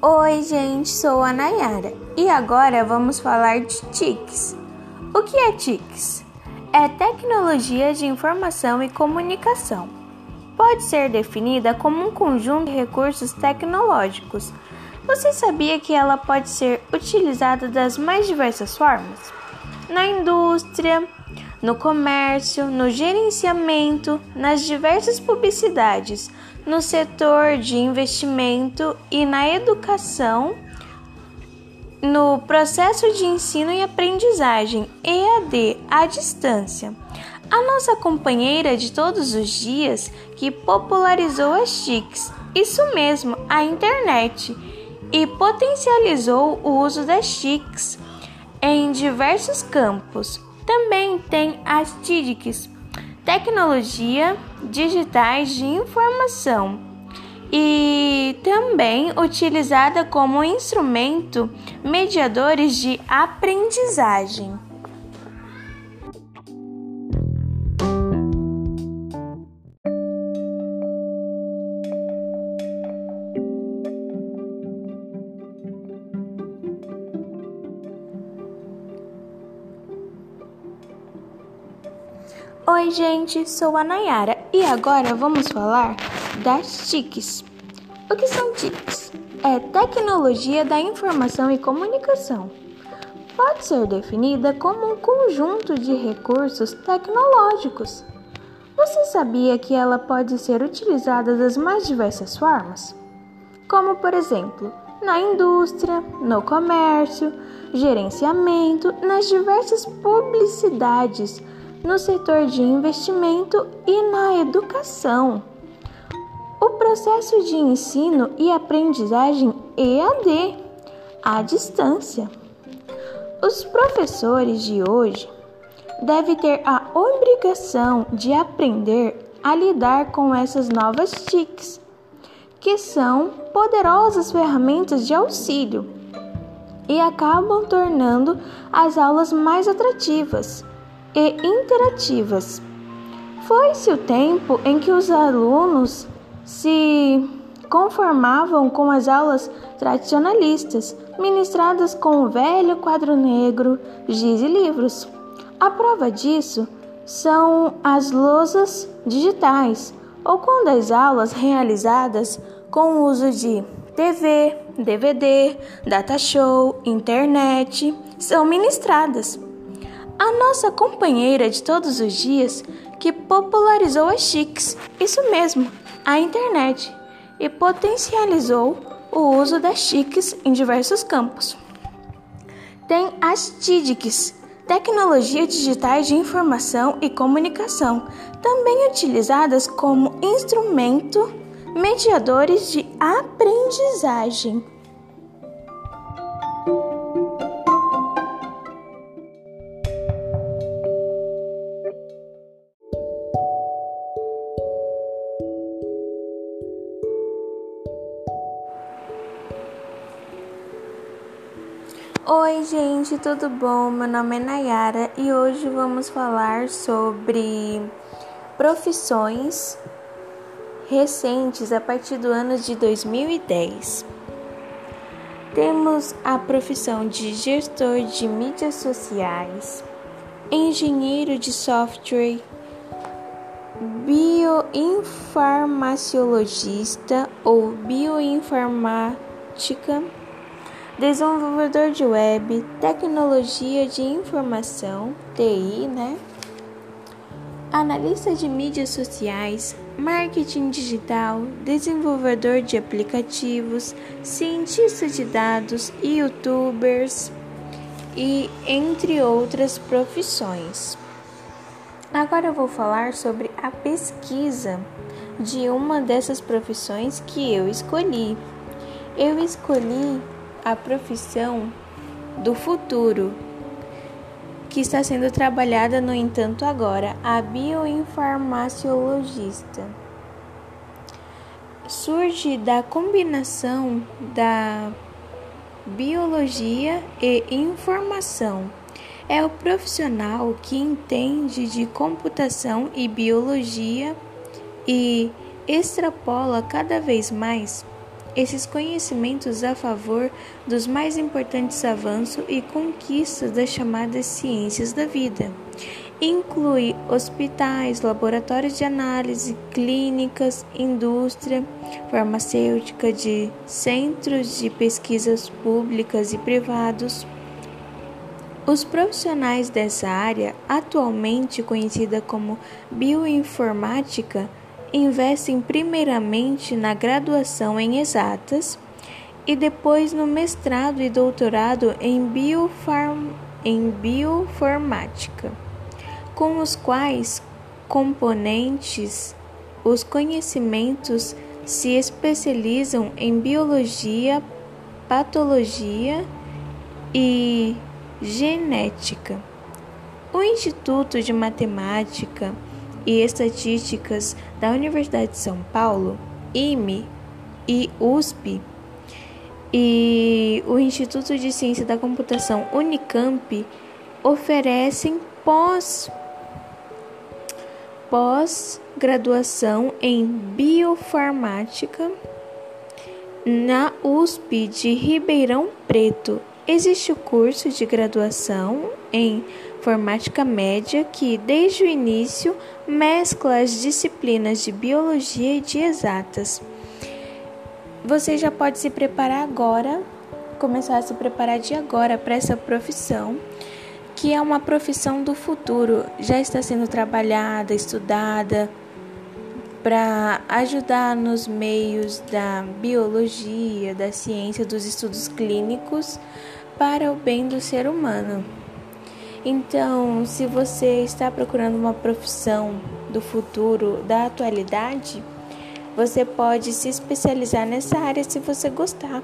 Oi, gente, sou a Nayara e agora vamos falar de TICs. O que é TICs? É tecnologia de informação e comunicação. Pode ser definida como um conjunto de recursos tecnológicos. Você sabia que ela pode ser utilizada das mais diversas formas? Na indústria, no comércio, no gerenciamento, nas diversas publicidades, no setor de investimento e na educação, no processo de ensino e aprendizagem EAD à distância. A nossa companheira de todos os dias que popularizou as TICs, isso mesmo, a internet, e potencializou o uso das TICs em diversos campos também tem as TIDICs, Tecnologia Digitais de Informação, e também utilizada como instrumento mediadores de aprendizagem. Oi, gente, sou a Nayara e agora vamos falar das TICs. O que são TICs? É tecnologia da informação e comunicação. Pode ser definida como um conjunto de recursos tecnológicos. Você sabia que ela pode ser utilizada das mais diversas formas? Como, por exemplo, na indústria, no comércio, gerenciamento, nas diversas publicidades no setor de investimento e na educação. O processo de ensino e aprendizagem EAD, à distância. Os professores de hoje devem ter a obrigação de aprender a lidar com essas novas TICs, que são poderosas ferramentas de auxílio e acabam tornando as aulas mais atrativas e interativas. Foi-se o tempo em que os alunos se conformavam com as aulas tradicionalistas, ministradas com o velho quadro negro, giz e livros. A prova disso são as lousas digitais, ou quando as aulas realizadas com o uso de TV, DVD, data show, internet são ministradas a nossa companheira de todos os dias que popularizou as chiques, isso mesmo, a internet, e potencializou o uso das chiques em diversos campos. Tem as TIDICs, Tecnologia Digitais de Informação e Comunicação, também utilizadas como instrumento mediadores de aprendizagem. Oi, gente, tudo bom? Meu nome é Nayara e hoje vamos falar sobre profissões recentes a partir do ano de 2010. Temos a profissão de gestor de mídias sociais, engenheiro de software, bioinfarmaciologista ou bioinformática desenvolvedor de web, tecnologia de informação, TI, né? Analista de mídias sociais, marketing digital, desenvolvedor de aplicativos, cientista de dados, youtubers e entre outras profissões. Agora eu vou falar sobre a pesquisa de uma dessas profissões que eu escolhi. Eu escolhi a profissão do futuro, que está sendo trabalhada, no entanto, agora, a bioinfarmaciologista. Surge da combinação da biologia e informação. É o profissional que entende de computação e biologia e extrapola cada vez mais esses conhecimentos a favor dos mais importantes avanços e conquistas das chamadas ciências da vida. Inclui hospitais, laboratórios de análise, clínicas, indústria farmacêutica, de centros de pesquisas públicas e privados. Os profissionais dessa área, atualmente conhecida como bioinformática, investem primeiramente na graduação em exatas e depois no mestrado e doutorado em, biofarm, em bioformática, com os quais componentes os conhecimentos se especializam em biologia, patologia e genética. O Instituto de Matemática e Estatísticas da Universidade de São Paulo, IME e USP, e o Instituto de Ciência da Computação Unicamp oferecem pós pós-graduação em biofarmática na USP de Ribeirão Preto. Existe o curso de graduação em Informática Média, que desde o início mescla as disciplinas de biologia e de exatas. Você já pode se preparar agora, começar a se preparar de agora para essa profissão, que é uma profissão do futuro, já está sendo trabalhada, estudada para ajudar nos meios da biologia, da ciência, dos estudos clínicos para o bem do ser humano. Então, se você está procurando uma profissão do futuro, da atualidade, você pode se especializar nessa área se você gostar.